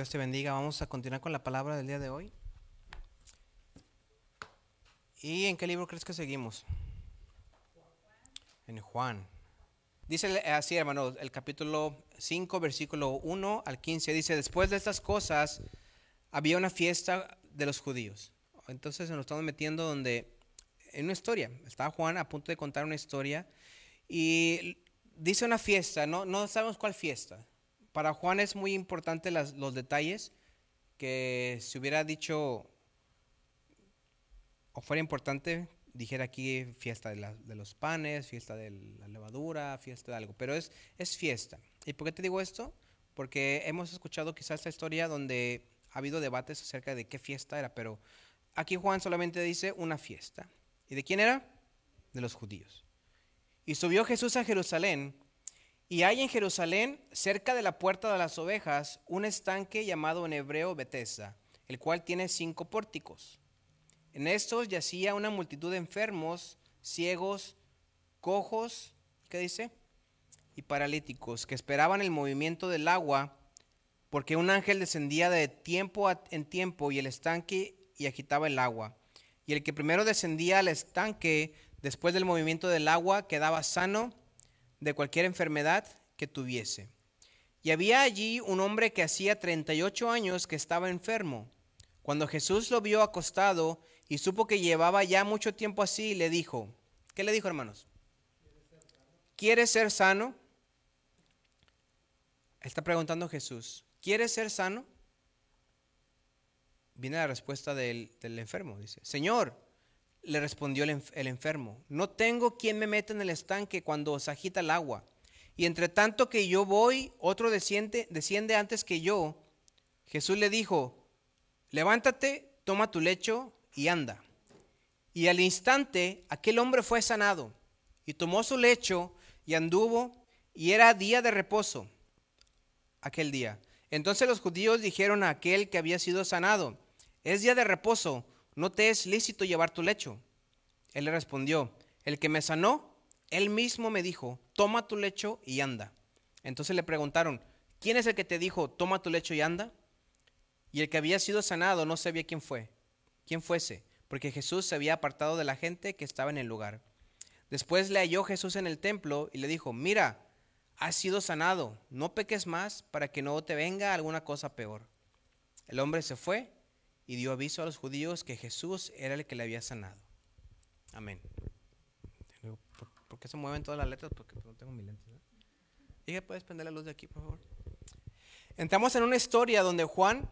Dios te bendiga. Vamos a continuar con la palabra del día de hoy. ¿Y en qué libro crees que seguimos? En Juan. Dice así, hermano, el capítulo 5, versículo 1 al 15. Dice, después de estas cosas, había una fiesta de los judíos. Entonces nos estamos metiendo donde, en una historia. Estaba Juan a punto de contar una historia y dice una fiesta, no, no sabemos cuál fiesta. Para Juan es muy importante los detalles, que si hubiera dicho, o fuera importante, dijera aquí fiesta de, los panes, fiesta de la levadura, fiesta de algo, pero es, es fiesta. ¿Y por qué te digo esto? Porque hemos escuchado quizás esta historia donde ha habido debates acerca de qué fiesta era, pero aquí Juan solamente dice una fiesta. ¿Y de quién era? De los judíos. Y subió Jesús a Jerusalén y hay en Jerusalén, cerca de la puerta de las ovejas, un estanque llamado en hebreo Betesda, el cual tiene cinco pórticos. En estos yacía una multitud de enfermos, ciegos, cojos, ¿qué dice? Y paralíticos, que esperaban el movimiento del agua, porque un ángel descendía de tiempo en tiempo y el estanque y agitaba el agua. Y el que primero descendía al estanque, después del movimiento del agua, quedaba sano de cualquier enfermedad que tuviese. Y había allí un hombre que hacía 38 años que estaba enfermo. Cuando Jesús lo vio acostado y supo que llevaba ya mucho tiempo así, le dijo, ¿qué le dijo hermanos? ¿Quieres ser sano? Está preguntando Jesús, ¿quieres ser sano? Viene la respuesta del, enfermo, dice, Señor, le respondió el, enfermo, no tengo quien me meta en el estanque cuando se agita el agua. Y entre tanto que yo voy, otro desciende, desciende antes que yo. Jesús le dijo, levántate, toma tu lecho y anda. Y al instante aquel hombre fue sanado y tomó su lecho y anduvo y era día de reposo aquel día. Entonces los judíos dijeron a aquel que había sido sanado, es día de reposo, ¿no te es lícito llevar tu lecho? Él le respondió, el que me sanó, él mismo me dijo, toma tu lecho y anda. Entonces le preguntaron, ¿quién es el que te dijo, toma tu lecho y anda? Y el que había sido sanado no sabía quién fue, quién fuese, porque Jesús se había apartado de la gente que estaba en el lugar. Después le halló Jesús en el templo y le dijo, mira, has sido sanado, no peques más para que no te venga alguna cosa peor. El hombre se fue y dio aviso a los judíos que Jesús era el que le había sanado. Amén. ¿Por, qué se mueven todas las letras? Porque no tengo mi lente. ¿Y puedes prender la luz de aquí, por favor? Entramos en una historia donde Juan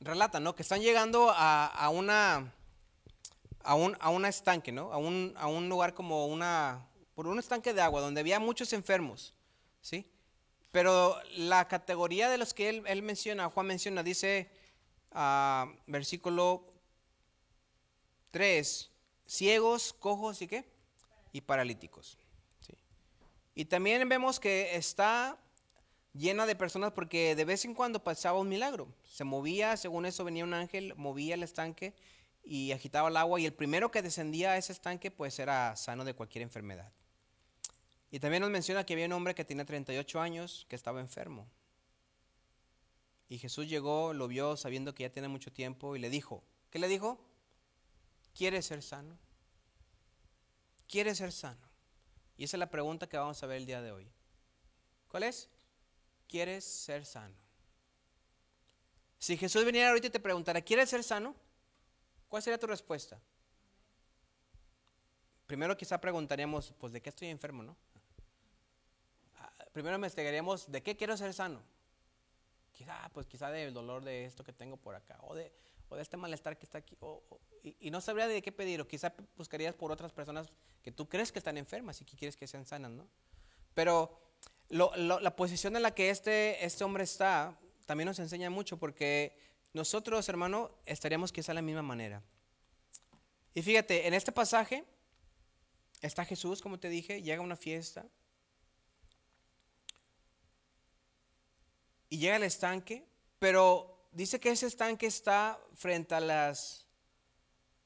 relata, ¿no? Que están llegando a, una a un, a un estanque, ¿no? A un, a un lugar como una por un estanque de agua donde había muchos enfermos, ¿sí? Pero la categoría de los que él, él menciona, Juan menciona, dice versículo 3, ciegos, cojos y qué? Y paralíticos. Y también vemos que está llena de personas porque de vez en cuando pasaba un milagro. Se movía, según eso venía un ángel, movía el estanque y agitaba el agua y el primero que descendía a ese estanque pues era sano de cualquier enfermedad. Y también nos menciona que había un hombre que tenía 38 años que estaba enfermo. Y Jesús llegó, lo vio sabiendo que ya tiene mucho tiempo y le dijo, ¿qué le dijo? ¿Quieres ser sano? ¿Quieres ser sano? Y esa es la pregunta que vamos a ver el día de hoy. ¿Cuál es? ¿Quieres ser sano? Si Jesús viniera ahorita y te preguntara, ¿quieres ser sano? ¿Cuál sería tu respuesta? Primero quizá preguntaríamos, pues de qué estoy enfermo, ¿no? Ah, primero investigaríamos, ¿de qué quiero ser sano? Quizá, pues quizá del dolor de esto que tengo por acá, o de, o de este malestar que está aquí, y, no sabría de qué pedir, o quizá buscarías por otras personas que tú crees que están enfermas y que quieres que sean sanas, ¿no? Pero la posición en la que este, este hombre está también nos enseña mucho, porque nosotros, hermano, estaríamos quizá de la misma manera. Y fíjate, en este pasaje está Jesús, como te dije, llega a una fiesta, y llega al estanque, pero dice que ese estanque está frente a las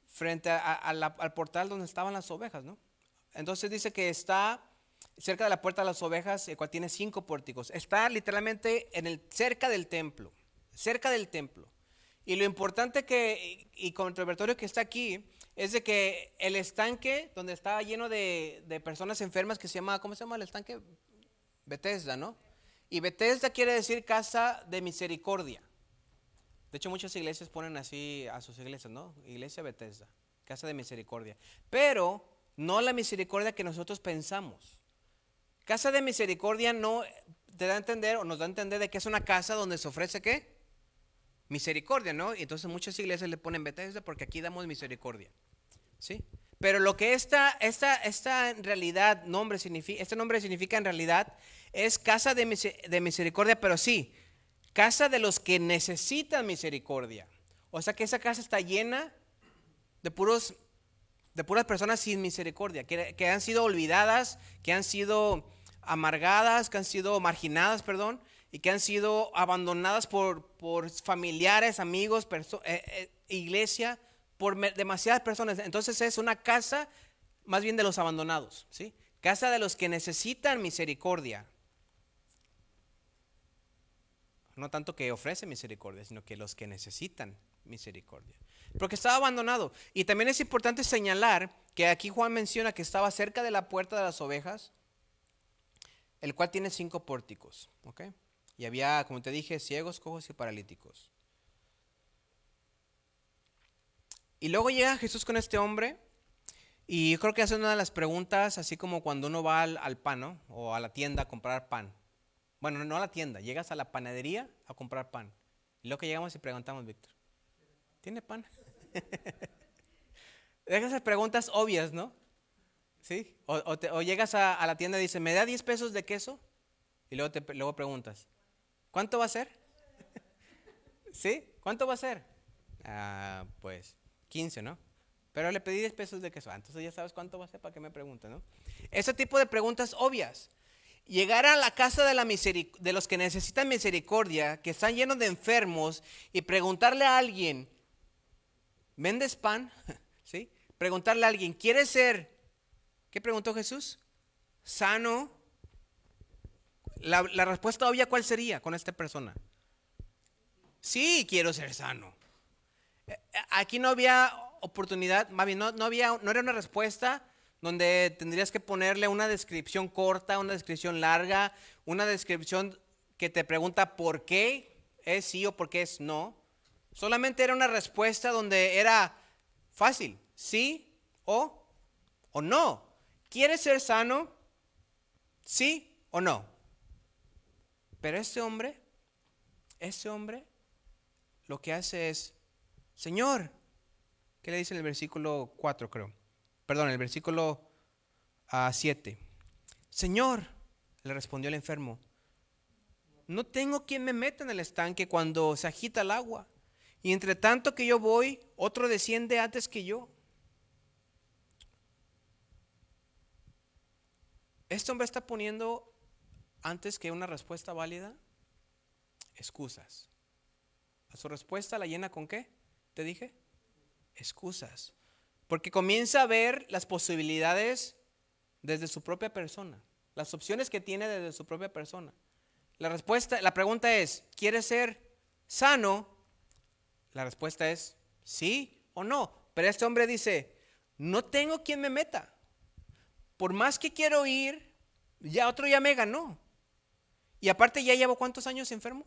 frente al portal donde estaban las ovejas, ¿no? Entonces dice que está cerca de la puerta de las ovejas, el cual tiene cinco pórticos. Está literalmente en el, cerca del templo. cerca del templo. Y lo importante que, y controvertorio que está aquí, es de que el estanque donde estaba lleno de, de, personas enfermas que se llama, ¿cómo se llama el estanque? Bethesda, ¿no? Y Bethesda quiere decir casa de misericordia. De hecho, muchas iglesias ponen así a sus iglesias, ¿no? Iglesia Bethesda, casa de misericordia. Pero no la misericordia que nosotros pensamos. Casa de misericordia no te da a entender o nos da a entender de que es una casa donde se ofrece qué? Misericordia, ¿no? Y entonces muchas iglesias le ponen Bethesda porque aquí damos misericordia. ¿Sí? Pero lo que esta, esta, esta en realidad nombre significa, este nombre significa en realidad es casa de, misericordia, pero sí, casa de los que necesitan misericordia. O sea que esa casa está llena de puros de puras personas sin misericordia, que, que, han sido olvidadas, que han sido amargadas, que han sido marginadas, perdón, y que han sido abandonadas por, por familiares, amigos, eh, eh, iglesia, por demasiadas personas. Entonces es una casa más bien de los abandonados, ¿sí? Casa de los que necesitan misericordia. No tanto que ofrece misericordia, sino que los que necesitan misericordia. Porque estaba abandonado. Y también es importante señalar que aquí Juan menciona que estaba cerca de la puerta de las ovejas, el cual tiene cinco pórticos. Y había, como te dije, ciegos, cojos y paralíticos. Y luego llega Jesús con este hombre y yo creo que hace una de las preguntas, así como cuando uno va al, pan, ¿no? O a la tienda a comprar pan. Bueno, no a la tienda, llegas a la panadería a comprar pan. Y luego que llegamos y preguntamos, Víctor, ¿tiene pan? Deja esas preguntas obvias, ¿no? ¿Sí? O, llegas a, la tienda y dices, ¿me da 10 pesos de queso? Y luego, te, luego preguntas, ¿cuánto va a ser? ¿Sí? ¿Cuánto va a ser? Ah, pues 15, ¿no? Pero le pedí 10 pesos de queso. Ah, entonces ya sabes cuánto va a ser para que me pregunte, ¿no? Ese tipo de preguntas obvias. Llegar a la casa de, la de los que necesitan misericordia, que están llenos de enfermos, y preguntarle a alguien, ¿vendes pan? ¿Sí? Preguntarle a alguien, ¿quieres ser, qué preguntó Jesús? ¿Sano? La, respuesta obvia, ¿cuál sería con esta persona? Sí, quiero ser sano. Aquí no había oportunidad, más bien no, había, no era una respuesta donde tendrías que ponerle una descripción corta, una descripción larga, una descripción que te pregunta por qué es sí o por qué es no. Solamente era una respuesta donde era fácil, sí o, o no. ¿Quieres ser sano? ¿Sí o no? Pero este hombre, este hombre, lo que hace es Señor, ¿qué le dice en el versículo 4, creo? Perdón, el versículo 7. Ah, Señor, le respondió el enfermo, no tengo quien me meta en el estanque cuando se agita el agua. Y entre tanto que yo voy, otro desciende antes que yo. Este hombre está poniendo, antes que una respuesta válida, excusas. A su respuesta la llena con qué? te dije? Excusas. Porque comienza a ver las posibilidades desde su propia persona, las opciones que tiene desde su propia persona. La respuesta, la pregunta es, ¿quieres ser sano? La respuesta es sí o no. Pero este hombre dice, no tengo quien me meta. Por más que quiero ir, ya otro ya me ganó. Y aparte ya llevo cuántos años enfermo?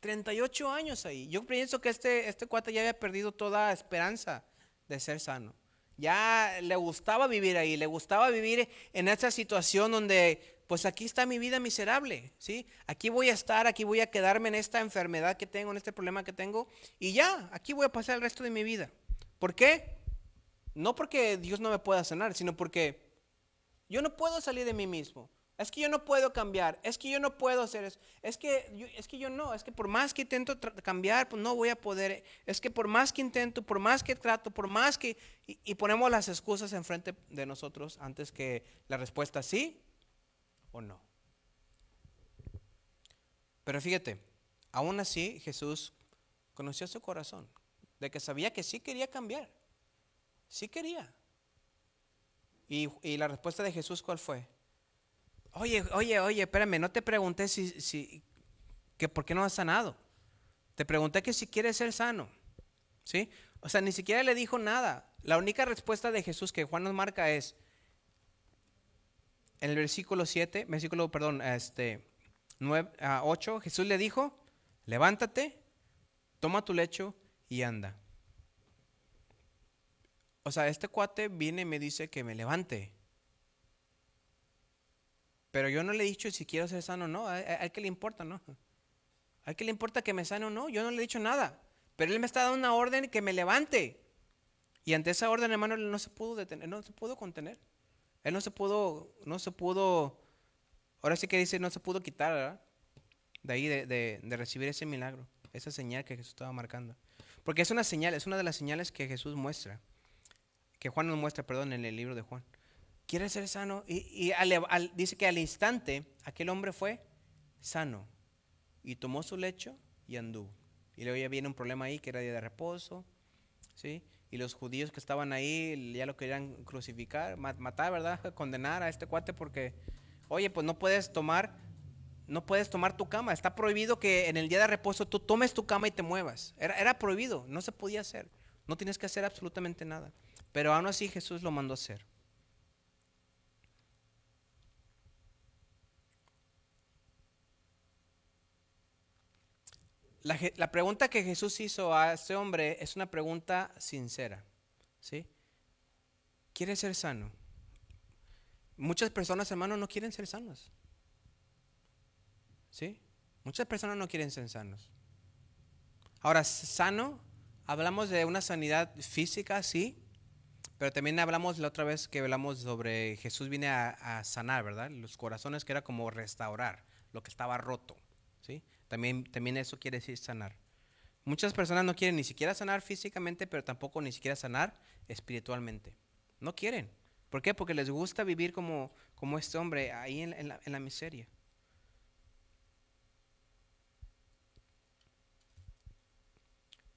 38 años ahí. Yo pienso que este, este cuate ya había perdido toda esperanza de ser sano. Ya le gustaba vivir ahí, le gustaba vivir en esa situación donde, pues aquí está mi vida miserable, ¿sí? Aquí voy a estar, aquí voy a quedarme en esta enfermedad que tengo, en este problema que tengo, y ya, aquí voy a pasar el resto de mi vida. ¿Por qué? No porque Dios no me pueda sanar, sino porque yo no puedo salir de mí mismo. Es que yo no puedo cambiar, es que yo no puedo hacer eso, es que yo, es que yo no, es que por más que intento cambiar, pues no voy a poder, es que por más que intento, por más que trato, por más que, y, ponemos las excusas enfrente de nosotros antes que la respuesta sí o no. Pero fíjate, aún así Jesús conoció su corazón, de que sabía que sí quería cambiar, sí quería. Y, y la respuesta de Jesús, ¿cuál fue? Oye, oye, oye, espérame, no te pregunté si, si, que por qué no has sanado. te pregunté que si quieres ser sano. ¿Sí? O sea, ni siquiera le dijo nada. La única respuesta de Jesús que Juan nos marca es, en el versículo 7, versículo, perdón, este, 9, 8, Jesús le dijo, levántate, toma tu lecho y anda. O sea, este cuate viene y me dice que me levante. Pero yo no le he dicho si quiero ser sano o no. ¿A, él que le importa, no? ¿A qué le importa que me sane o no? Yo no le he dicho nada. Pero él me está dando una orden que me levante. Y ante esa orden, hermano, él no se pudo detener, no se pudo contener. Él no se pudo, no se pudo, ahora sí que dice, no se pudo quitar, ¿verdad? De ahí, de recibir ese milagro, esa señal que Jesús estaba marcando. Porque es una señal, es una de las señales que Jesús muestra, que Juan nos muestra, perdón, en el libro de Juan quiere ser sano. Y, dice que al instante aquel hombre fue sano y tomó su lecho y anduvo. Y luego ya viene un problema ahí que era día de reposo, ¿sí? Y los judíos que estaban ahí ya lo querían crucificar, matar, ¿verdad? Condenar a este cuate porque, oye, pues no puedes tomar, no puedes tomar tu cama. Está prohibido que en el día de reposo tú tomes tu cama y te muevas. Era, era prohibido, no se podía hacer. No tienes que hacer absolutamente nada. Pero aún así Jesús lo mandó a hacer. La, pregunta que Jesús hizo a este hombre es una pregunta sincera. ¿Sí? ¿Quiere ser sano? Muchas personas, hermanos, no quieren ser sanos. ¿Sí? Muchas personas no quieren ser sanos. Ahora, sano, hablamos de una sanidad física, sí, pero también hablamos la otra vez que hablamos sobre Jesús viene a, a sanar, ¿verdad? Los corazones que era como restaurar lo que estaba roto. También, también eso quiere decir sanar. Muchas personas no quieren ni siquiera sanar físicamente, pero tampoco ni siquiera sanar espiritualmente. No quieren. ¿Por qué? Porque les gusta vivir como, como este hombre ahí en, la, en la miseria.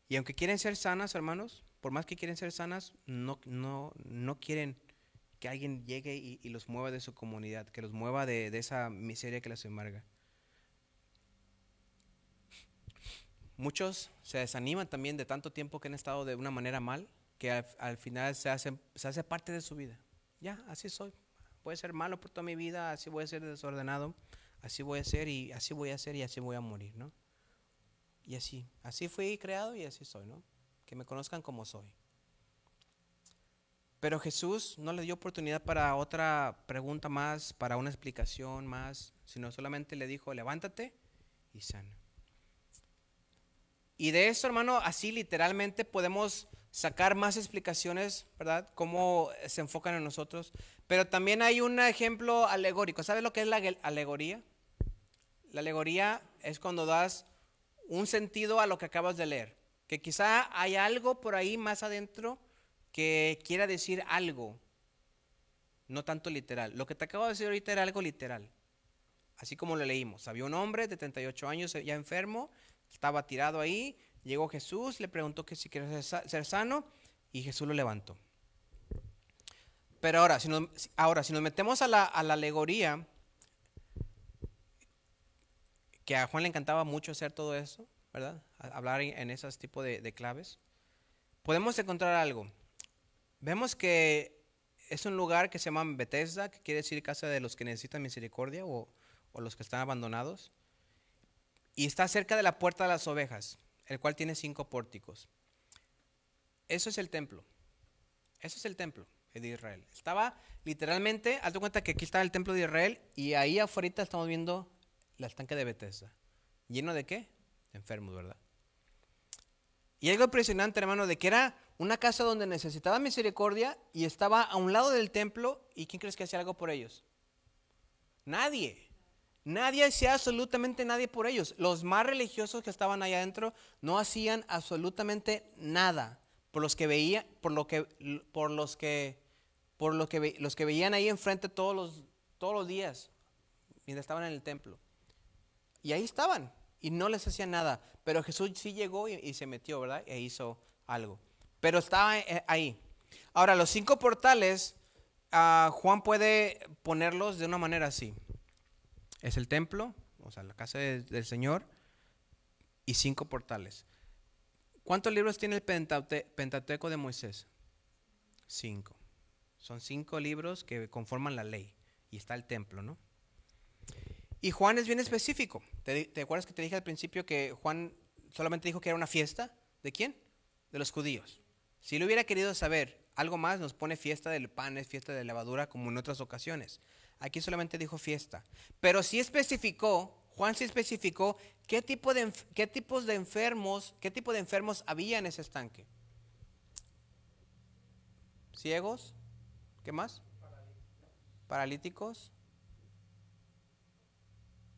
Y aunque quieren ser sanas, hermanos, por más que quieren ser sanas, no, no, no quieren que alguien llegue y, los mueva de su comunidad, que los mueva de, de esa miseria que les embarga. Muchos se desaniman también de tanto tiempo que han estado de una manera mal, que al, final se hace, parte de su vida. Ya, así soy. A ser malo por toda mi vida, así voy a ser desordenado, así voy a ser y así voy a ser y así voy a morir, ¿no? Y así, así fui creado y así soy, ¿no? Que me conozcan como soy. Pero Jesús no le dio oportunidad para otra pregunta más, para una explicación más, sino solamente le dijo, levántate y sana. Y de eso, hermano, así literalmente podemos sacar más explicaciones, ¿verdad? Cómo se enfocan en nosotros. Pero también hay un ejemplo alegórico. ¿Sabes lo que es la alegoría? La alegoría es cuando das un sentido a lo que acabas de leer. Que quizá hay algo por ahí más adentro que quiera decir algo, no tanto literal. Lo que te acabo de decir ahorita era algo literal, así como lo leímos. Había un hombre de 38 años ya enfermo estaba tirado ahí, llegó Jesús, le preguntó que si quiere ser sano y Jesús lo levantó. Pero ahora, si nos, ahora, si nos metemos a la, alegoría, que a Juan le encantaba mucho hacer todo eso, ¿verdad? Hablar en esos tipos de, claves, podemos encontrar algo. Vemos que es un lugar que se llama Bethesda, que quiere decir casa de los que necesitan misericordia o, o los que están abandonados y está cerca de la puerta de las ovejas, el cual tiene cinco pórticos. Eso es el templo. Eso es el templo de Israel. Estaba literalmente, hazte cuenta que aquí está el templo de Israel y ahí afuera estamos viendo la estanque de Bethesda. ¿Lleno de qué? enfermos, ¿verdad? Y algo impresionante, hermano, de que era una casa donde necesitaba misericordia y estaba a un lado del templo. ¿Y quién crees que hacía algo por ellos? Nadie. Nadie hacía absolutamente nadie por ellos. Los más religiosos que estaban allá adentro no hacían absolutamente nada por los que veían, por lo que, por los que, por lo que los que veían ahí enfrente todos los, todos los días mientras estaban en el templo. Y ahí estaban y no les hacían nada. Pero Jesús sí llegó y, se metió, ¿verdad? E hizo algo. Pero estaba eh, ahí. Ahora, los cinco portales, ah, Juan puede ponerlos de una manera así es el templo, o sea, la casa del Señor. y cinco portales. ¿Cuántos libros tiene el Pentateuco de Moisés? Cinco. Son cinco libros que conforman la ley. Y está el templo, ¿no? Y Juan es bien específico. ¿Te, ¿Te, acuerdas que te dije al principio que Juan solamente dijo que era una fiesta? ¿De quién? De los judíos. Si le hubiera querido saber algo más, nos pone fiesta del pan, fiesta de levadura, como en otras ocasiones. Aquí solamente dijo fiesta. Pero sí especificó, Juan sí especificó qué, tipo de, qué tipos de enfermos, qué tipo de enfermos había en ese estanque. Ciegos, ¿qué más? Paralíticos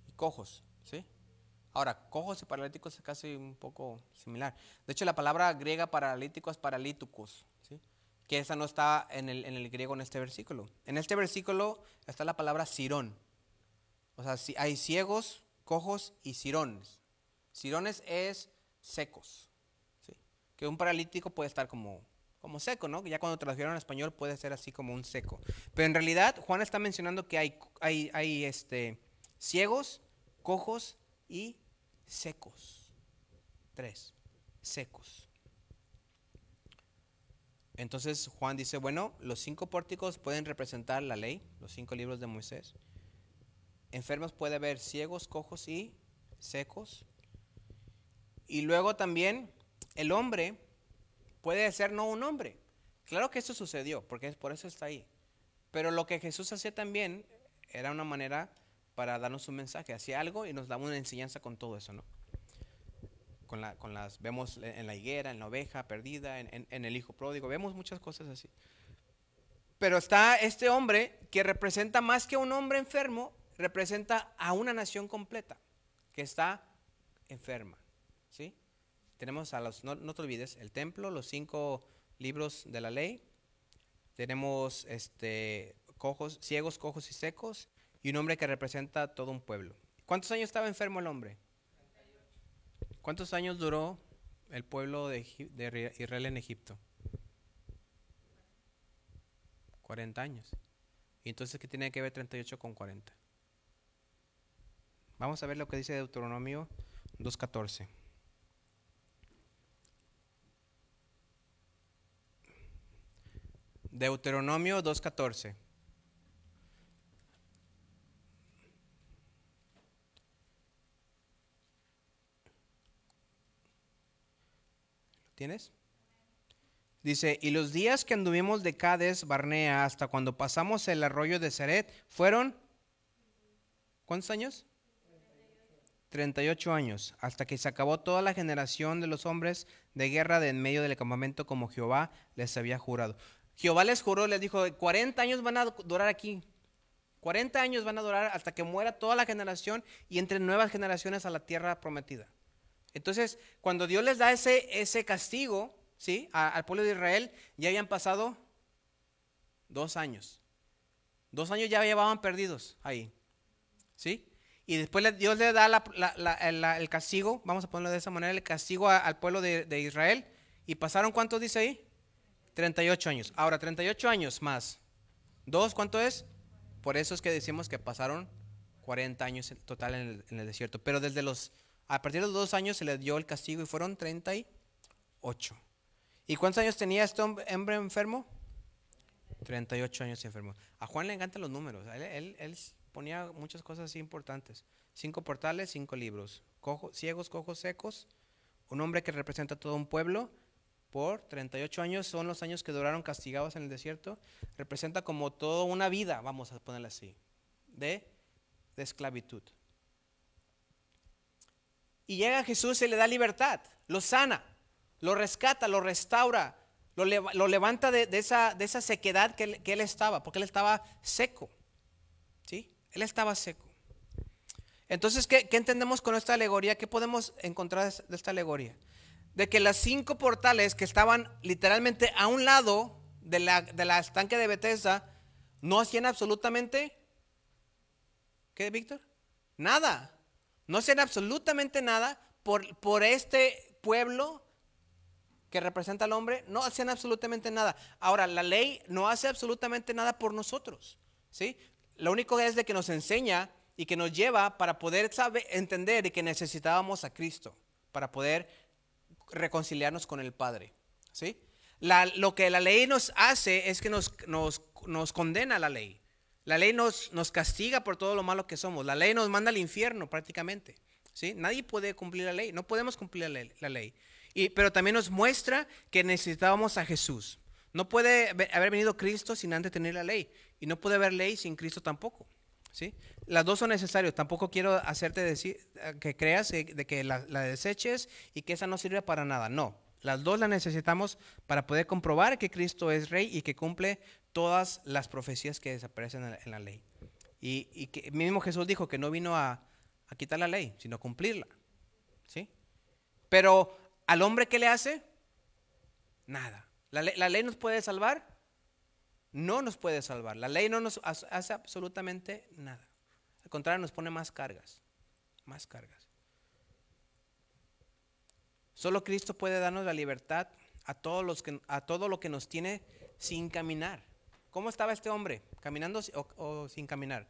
y cojos, ¿sí? Ahora, cojos y paralíticos es casi un poco similar. De hecho, la palabra griega paralítico es paralíticos. Que esa no está en el, en el, griego en este versículo. En este versículo está la palabra sirón. O sea, hay ciegos, cojos y sirones. Sirones es secos. ¿sí? Que un paralítico puede estar como, como seco, ¿no? Ya cuando tradujeron al español puede ser así como un seco. Pero en realidad Juan está mencionando que hay, hay, hay este, ciegos, cojos y secos. Tres, secos. Entonces Juan dice, bueno, los cinco pórticos pueden representar la ley, los cinco libros de Moisés. Enfermos puede haber ciegos, cojos y secos. Y luego también el hombre puede ser no un hombre. Claro que eso sucedió, porque por eso está ahí. Pero lo que Jesús hacía también era una manera para darnos un mensaje, hacía algo y nos daba una enseñanza con todo eso, ¿no? Con, la, con las, vemos en la higuera, en la oveja perdida, en, en, el hijo pródigo, vemos muchas cosas así. Pero está este hombre que representa más que un hombre enfermo, representa a una nación completa que está enferma. ¿sí? Tenemos a los, no, no te olvides, el templo, los cinco libros de la ley, tenemos este, cojos, ciegos, cojos y secos, y un hombre que representa todo un pueblo. ¿Cuántos años estaba enfermo el hombre? ¿Cuántos años duró el pueblo de, Israel en Egipto? 40 años. ¿Y entonces qué tiene que ver 38 con 40? Vamos a ver lo que dice Deuteronomio 2.14. Deuteronomio 2.14. ¿Tienes? Dice, y los días que anduvimos de Cades, Barnea, hasta cuando pasamos el arroyo de Seret, fueron, ¿cuántos años? 38 años, hasta que se acabó toda la generación de los hombres de guerra de en medio del campamento como Jehová les había jurado. Jehová les juró, les dijo, 40 años van a durar aquí. 40 años van a durar hasta que muera toda la generación y entre nuevas generaciones a la tierra prometida. Entonces, cuando Dios les da ese, ese castigo, ¿sí? al pueblo de Israel, ya habían pasado dos años. Dos años ya llevaban perdidos ahí. ¿Sí? Y después Dios le da el castigo, vamos a ponerlo de esa manera, el castigo al pueblo de, de, Israel. ¿Y pasaron cuánto dice ahí? 38 años. Ahora, 38 años más. ¿Dos cuánto es? Por eso es que decimos que pasaron 40 años en total en el, en el desierto. Pero desde los a partir de dos años se le dio el castigo y fueron 38. ¿Y cuántos años tenía este hombre enfermo? 38 años enfermo. A Juan le encantan los números. Él, él, ponía muchas cosas importantes. Cinco portales, cinco libros. ciegos, cojos, secos. Un hombre que representa todo un pueblo por 38 años. Son los años que duraron castigados en el desierto. Representa como toda una vida, vamos a ponerla así, de, de esclavitud. Y llega Jesús y le da libertad, lo sana, lo rescata, lo restaura, lo, levanta de, esa, de, esa, sequedad que él, estaba, porque él estaba seco. ¿Sí? Él estaba seco. Entonces, ¿qué, entendemos con esta alegoría? ¿Qué podemos encontrar de esta alegoría? De que las cinco portales que estaban literalmente a un lado de la, de estanque de Bethesda no hacían absolutamente, ¿qué, Víctor? Nada. No hacen absolutamente nada por, por este pueblo que representa al hombre, no hacen absolutamente nada. Ahora, la ley no hace absolutamente nada por nosotros, ¿sí? Lo único es de que nos enseña y que nos lleva para poder saber, entender que necesitábamos a Cristo. para poder reconciliarnos con el Padre. ¿sí? lo que la ley nos hace es que nos, nos, nos condena la ley. La ley nos, nos castiga por todo lo malo que somos. La ley nos manda al infierno prácticamente. ¿sí? Nadie puede cumplir la ley. No podemos cumplir la ley. Y, pero también nos muestra que necesitábamos a Jesús. No puede haber venido Cristo sin antes tener la ley. Y no puede haber ley sin Cristo tampoco. ¿sí? Las dos son necesarias. Tampoco quiero hacerte decir que creas de que la, la deseches y que esa no sirve para nada. No. Las dos las necesitamos para poder comprobar que Cristo es rey y que cumple todas las profecías que desaparecen en la, ley. Y, que mismo Jesús dijo que no vino a, quitar la ley, sino a cumplirla. ¿Sí? Pero al hombre que le hace, nada. ¿La, ¿La, ley nos puede salvar? No nos puede salvar. La ley no nos hace absolutamente nada. Al contrario, nos pone más cargas. Más cargas. Solo Cristo puede darnos la libertad a, todos los que, a todo lo que nos tiene sin caminar. ¿Cómo estaba este hombre? ¿Caminando o, sin caminar?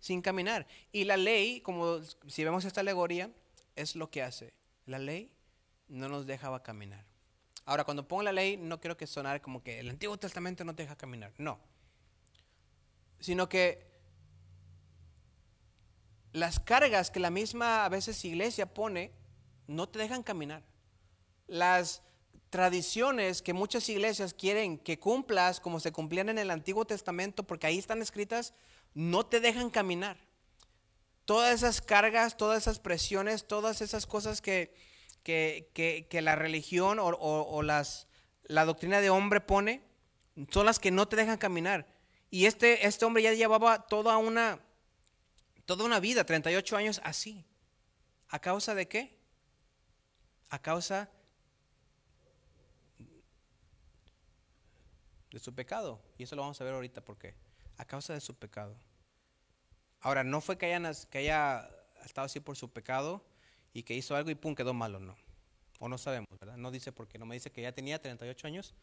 Sin caminar. Y la ley, como si vemos esta alegoría, es lo que hace. La ley no nos dejaba caminar. Ahora, cuando pongo la ley, no quiero que sonar como que el Antiguo Testamento no te deja caminar. No. Sino que las cargas que la misma a veces iglesia pone no te dejan caminar las tradiciones que muchas iglesias quieren que cumplas como se cumplían en el Antiguo Testamento, porque ahí están escritas, no te dejan caminar. Todas esas cargas, todas esas presiones, todas esas cosas que, que, la religión o, las, la doctrina de hombre pone, son las que no te dejan caminar. Y este, este hombre ya llevaba toda una, toda una vida, 38 años así. ¿A causa de qué? A causa de su pecado. Y eso lo vamos a ver ahorita porque a causa de su pecado. Ahora, no fue que, haya, que haya estado así por su pecado y que hizo algo y pum, quedó malo, no. O no sabemos, ¿verdad? No dice porque no me dice que ya tenía 38 años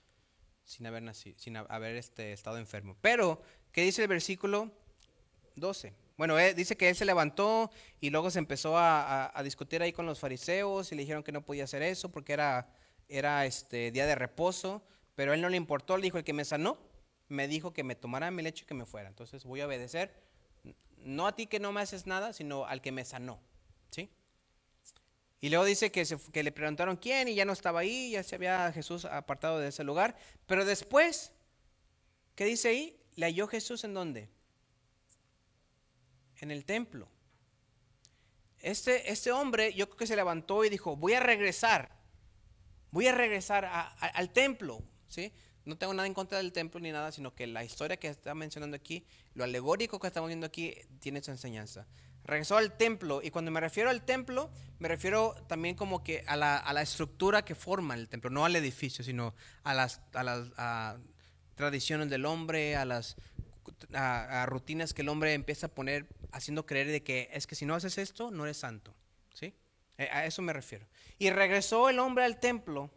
sin haber nacido, sin haber este, estado enfermo. Pero, ¿qué dice el versículo 12? Bueno, eh, dice que él se levantó y luego se empezó a, discutir ahí con los fariseos y le dijeron que no podía hacer eso porque era, era este día de reposo. Pero él no le importó, le dijo, el que me sanó, me dijo que me tomara mi lecho y que me fuera. Entonces voy a obedecer, no a ti que no me haces nada, sino al que me sanó. ¿Sí? Y luego dice que, que le preguntaron quién y ya no estaba ahí, ya se había Jesús apartado de ese lugar. Pero después, ¿qué dice ahí? Le halló Jesús en dónde? En el templo. Este, este hombre yo creo que se levantó y dijo, voy a regresar, voy a regresar al templo, no tengo nada en contra del templo ni nada, sino que la historia que está mencionando aquí, lo alegórico que estamos viendo aquí, tiene su enseñanza. Regresó al templo, y cuando me refiero al templo, me refiero también como que a la, estructura que forma el templo, no al edificio, sino a las, tradiciones del hombre, a las rutinas que el hombre empieza a poner, haciendo creer de que es que si no haces esto, no eres santo. ¿sí? Eh, a eso me refiero. Y regresó el hombre al templo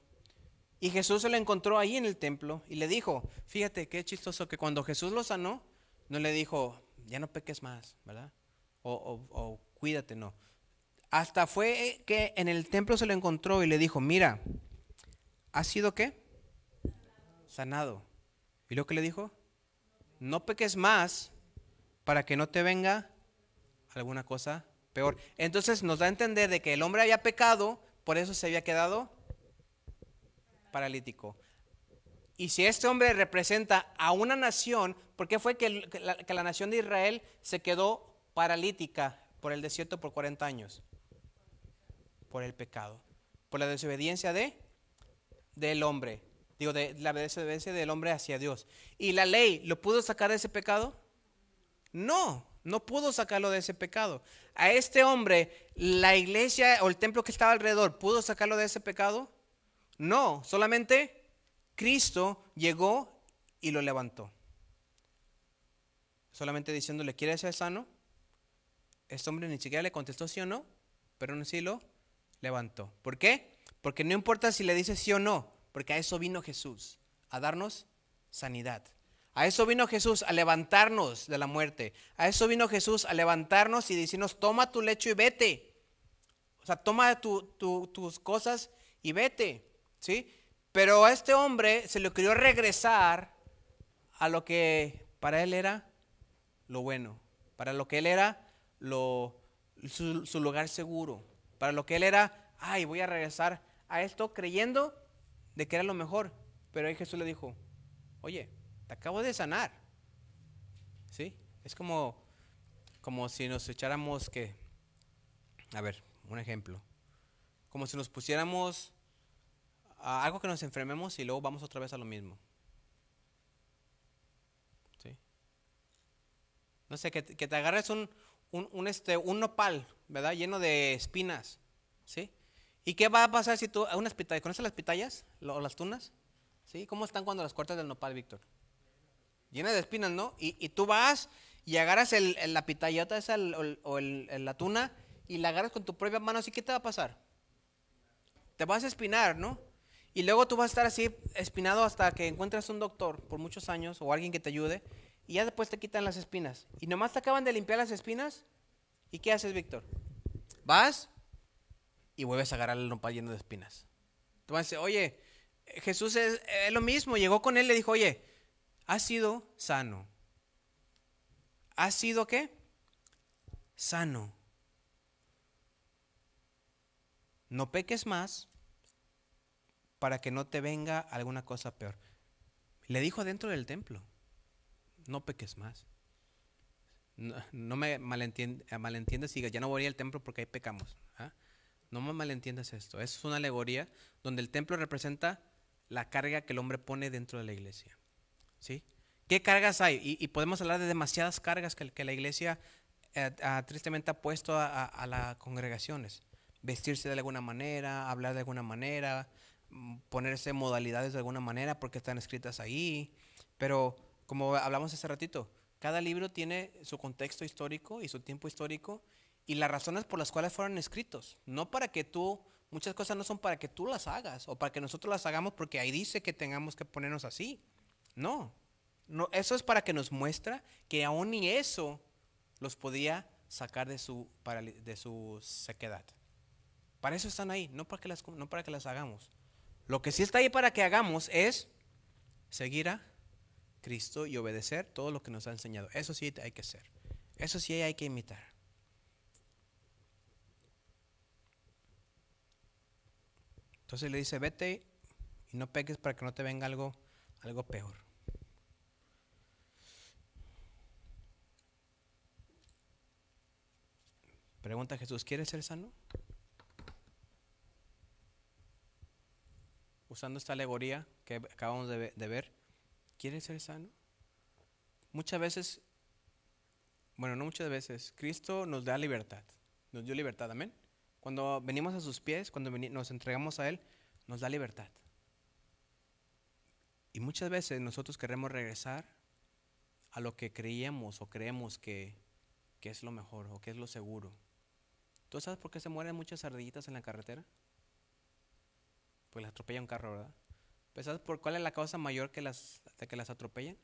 y Jesús se lo encontró ahí en el templo y le dijo, fíjate qué chistoso que cuando Jesús lo sanó, no le dijo, ya no peques más, ¿verdad? O, cuídate, no. Hasta fue que en el templo se lo encontró y le dijo, mira, ¿has sido qué? Sanado. ¿Y lo que le dijo? No peques más para que no te venga alguna cosa peor. Entonces nos da a entender de que el hombre había pecado, por eso se había quedado paralítico. Y si este hombre representa a una nación, ¿por qué fue que, la, nación de Israel se quedó paralítica por el desierto por 40 años? Por el pecado, por la desobediencia de del hombre, digo, de la desobediencia del hombre hacia Dios. ¿Y la ley lo pudo sacar de ese pecado? No, no pudo sacarlo de ese pecado. A este hombre, la iglesia o el templo que estaba alrededor, ¿pudo sacarlo de ese pecado? No, solamente Cristo llegó y lo levantó. Solamente diciéndole, ¿quieres ser sano? Este hombre ni siquiera le contestó sí o no, pero no sí lo levantó. ¿Por qué? Porque no importa si le dice sí o no, porque a eso vino Jesús, a darnos sanidad. A eso vino Jesús, a levantarnos de la muerte. A eso vino Jesús, a levantarnos y decirnos, toma tu lecho y vete. sea, toma tus cosas y vete, ¿sí? Pero a este hombre se le quería regresar a lo que para él era lo bueno, para lo que él era lo, su, su lugar seguro, para lo que él era, ay, voy a regresar a esto creyendo de que era lo mejor. Pero ahí Jesús le dijo, oye, te acabo de sanar. ¿Sí? Es como, como si nos echáramos que, a ver, un ejemplo. Como si nos pusiéramos algo que nos enfermemos y luego vamos otra vez a lo mismo. ¿Sí? No sé, que, te agarres un, un, este, un nopal, ¿verdad? Lleno de espinas. ¿Sí? ¿Y qué va a pasar si tú, unas pitayas, ¿conoces las pitayas o las tunas? ¿Sí? ¿Cómo están cuando las cortas del nopal, Víctor? Llena de espinas, ¿no? Y, tú vas y agarras el, la pitayota esa o, la tuna y la agarras con tu propia mano, ¿así qué te va a pasar? Te vas a espinar, ¿no? Y luego tú vas a estar así espinado hasta que encuentres un doctor por muchos años o alguien que te ayude y ya después te quitan las espinas. Y nomás te acaban de limpiar las espinas. ¿Y qué haces, Víctor? Vas, y vuelves a agarrar el nopal lleno de espinas. Tú vas a decir, oye, Jesús es, lo mismo, llegó con él y le dijo, oye, has sido sano. ¿Has sido qué? Sano. No peques más para que no te venga alguna cosa peor. Le dijo dentro del templo, no peques más. No, me malentiendas, y ya no voy al templo porque ahí pecamos. ¿ah? No me malentiendas esto. Es una alegoría donde el templo representa la carga que el hombre pone dentro de la iglesia. ¿Sí? ¿Qué cargas hay? Y, podemos hablar de demasiadas cargas que, la iglesia eh, tristemente ha puesto a, las congregaciones. Vestirse de alguna manera, hablar de alguna manera, ponerse modalidades de alguna manera porque están escritas ahí. Pero como hablamos hace ratito, cada libro tiene su contexto histórico y su tiempo histórico y las razones por las cuales fueron escritos. No para que tú, muchas cosas no son para que tú las hagas o para que nosotros las hagamos porque ahí dice que tengamos que ponernos así. No, no eso es para que nos muestra que aún ni eso los podía sacar de su, de su sequedad. Para eso están ahí, no para, que las, no para que las hagamos. Lo que sí está ahí para que hagamos es seguir a Cristo y obedecer todo lo que nos ha enseñado. Eso sí hay que hacer. Eso sí hay que imitar. Entonces le dice, vete y no peques para que no te venga algo, algo peor. Pregunta Jesús, ¿quieres ser sano? Usando esta alegoría que acabamos de, de ver, ¿quieres ser sano? Muchas veces, bueno, no muchas veces, Cristo nos da libertad, nos dio libertad, amén. Cuando venimos a sus pies, cuando nos entregamos a Él, nos da libertad. Y muchas veces nosotros queremos regresar a lo que creíamos o creemos que, es lo mejor o que es lo seguro. ¿Tú sabes por qué se mueren muchas ardillitas en la carretera? Pues las atropella un carro, ¿verdad? ¿Sabes por cuál es la causa mayor que las, de que las atropellen?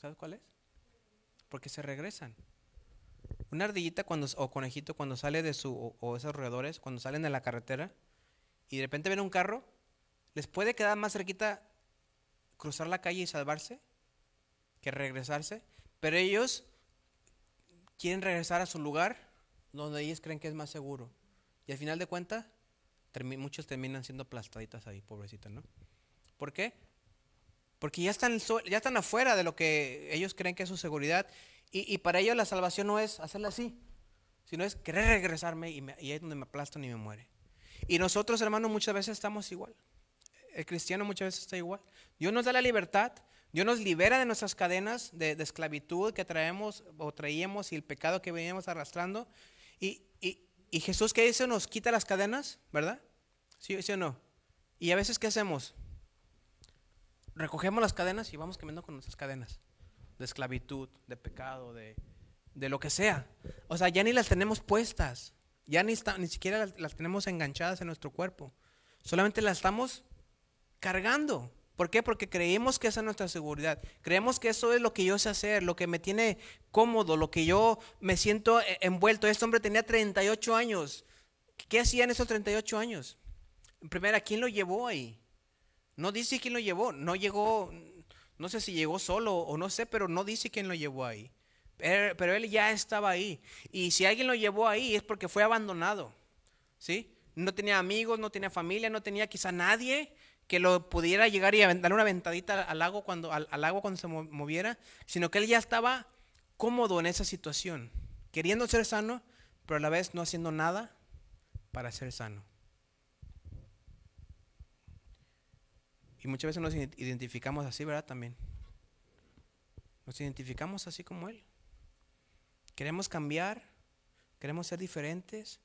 ¿Sabes cuál es? Porque se regresan. Una ardillita cuando, o conejito cuando sale de su, o, esos roedores, cuando salen de la carretera y de repente ven un carro, les puede quedar más cerquita cruzar la calle y salvarse que regresarse, pero ellos quieren regresar a su lugar donde ellos creen que es más seguro. Y al final de cuentas, muchos terminan siendo aplastaditas ahí, pobrecitas, ¿no? ¿Por qué? Porque ya están, ya están afuera de lo que ellos creen que es su seguridad y, para ello la salvación no es hacerla así, sino es querer regresarme y, ahí es donde me aplastan y me muere. Y nosotros, hermanos, muchas veces estamos igual. El cristiano muchas veces está igual. Dios nos da la libertad, Dios nos libera de nuestras cadenas de, esclavitud que traemos o traíamos y el pecado que veníamos arrastrando. Y, y, Jesús, ¿qué dice? Nos quita las cadenas, ¿verdad? ¿Sí, ¿Sí o no? Y a veces, ¿qué hacemos? Recogemos las cadenas y vamos caminando con nuestras cadenas de esclavitud, de pecado, de, lo que sea. O sea, ya ni las tenemos puestas, ya ni, ni siquiera las, tenemos enganchadas en nuestro cuerpo. Solamente las estamos cargando. ¿Por qué? Porque creemos que esa es nuestra seguridad. Creemos que eso es lo que yo sé hacer, lo que me tiene cómodo, lo que yo me siento e-, envuelto. Este hombre tenía 38 años. ¿Qué hacía en esos 38 años? En primera, ¿quién lo llevó ahí? No dice quién lo llevó. No llegó, no sé si llegó solo o no sé, pero no dice quién lo llevó ahí. Pero, él ya estaba ahí. Y si alguien lo llevó ahí es porque fue abandonado. ¿Sí? No tenía amigos, no tenía familia, no tenía quizá nadie que lo pudiera llegar y darle una ventadita al lago cuando, al, al agua cuando se moviera, sino que él ya estaba cómodo en esa situación, queriendo ser sano, pero a la vez no haciendo nada para ser sano. Y muchas veces nos identificamos así, ¿verdad? También. Nos identificamos así como Él. Queremos cambiar, queremos ser diferentes,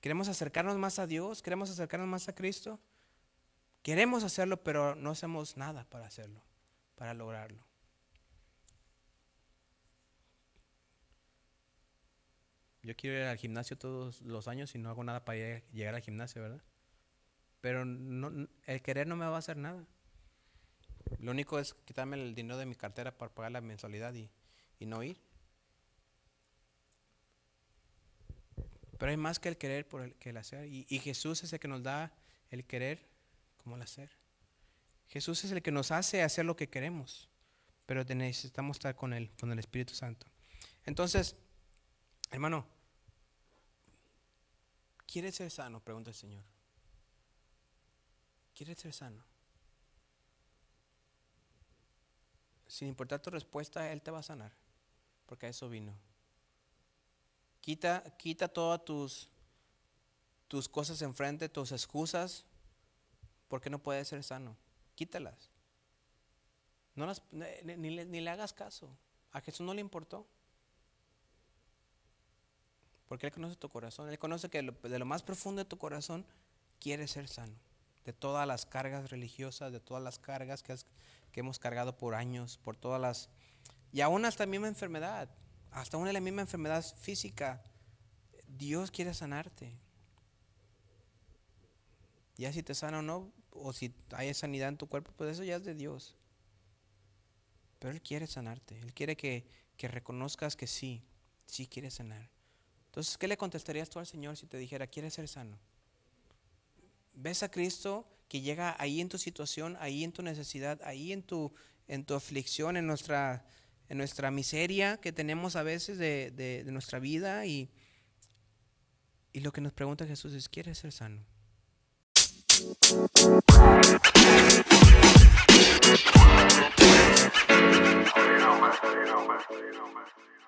queremos acercarnos más a Dios, queremos acercarnos más a Cristo. Queremos hacerlo, pero no hacemos nada para hacerlo, para lograrlo. Yo quiero ir al gimnasio todos los años y no hago nada para llegar al gimnasio, ¿verdad? Pero no, el querer no me va a hacer nada. Lo único es quitarme el dinero de mi cartera para pagar la mensualidad y, no ir. Pero hay más que el querer por el que el hacer. Y, y Jesús es el que nos da el querer como el hacer. Jesús es el que nos hace hacer lo que queremos, pero necesitamos estar con Él, con el Espíritu Santo. Entonces, hermano, ¿quieres ser sano? Pregunta el Señor. ¿Quieres ser sano? Sin importar tu respuesta, Él te va a sanar, porque a eso vino. Quita, quita todas tus, tus cosas enfrente, tus excusas, porque no puedes ser sano. Quítalas. No las, ni, ni, le hagas caso. A Jesús no le importó. Porque Él conoce tu corazón. Él conoce que de lo más profundo de tu corazón quieres ser sano de todas las cargas religiosas, de todas las cargas que, que hemos cargado por años, por todas las... Y aún hasta la misma enfermedad, hasta de la misma enfermedad física, Dios quiere sanarte. Ya si te sana o no, o si hay sanidad en tu cuerpo, pues eso ya es de Dios. Pero Él quiere sanarte, Él quiere que, que reconozcas que sí, sí quiere sanar. Entonces, ¿qué le contestarías tú al Señor si te dijera, ¿quieres ser sano? ves a Cristo que llega ahí en tu situación, ahí en tu necesidad, ahí en tu, en tu aflicción, en nuestra, en nuestra miseria que tenemos a veces de, de, nuestra vida. Y, y lo que nos pregunta Jesús es, ¿quieres ser sano? You know, man. You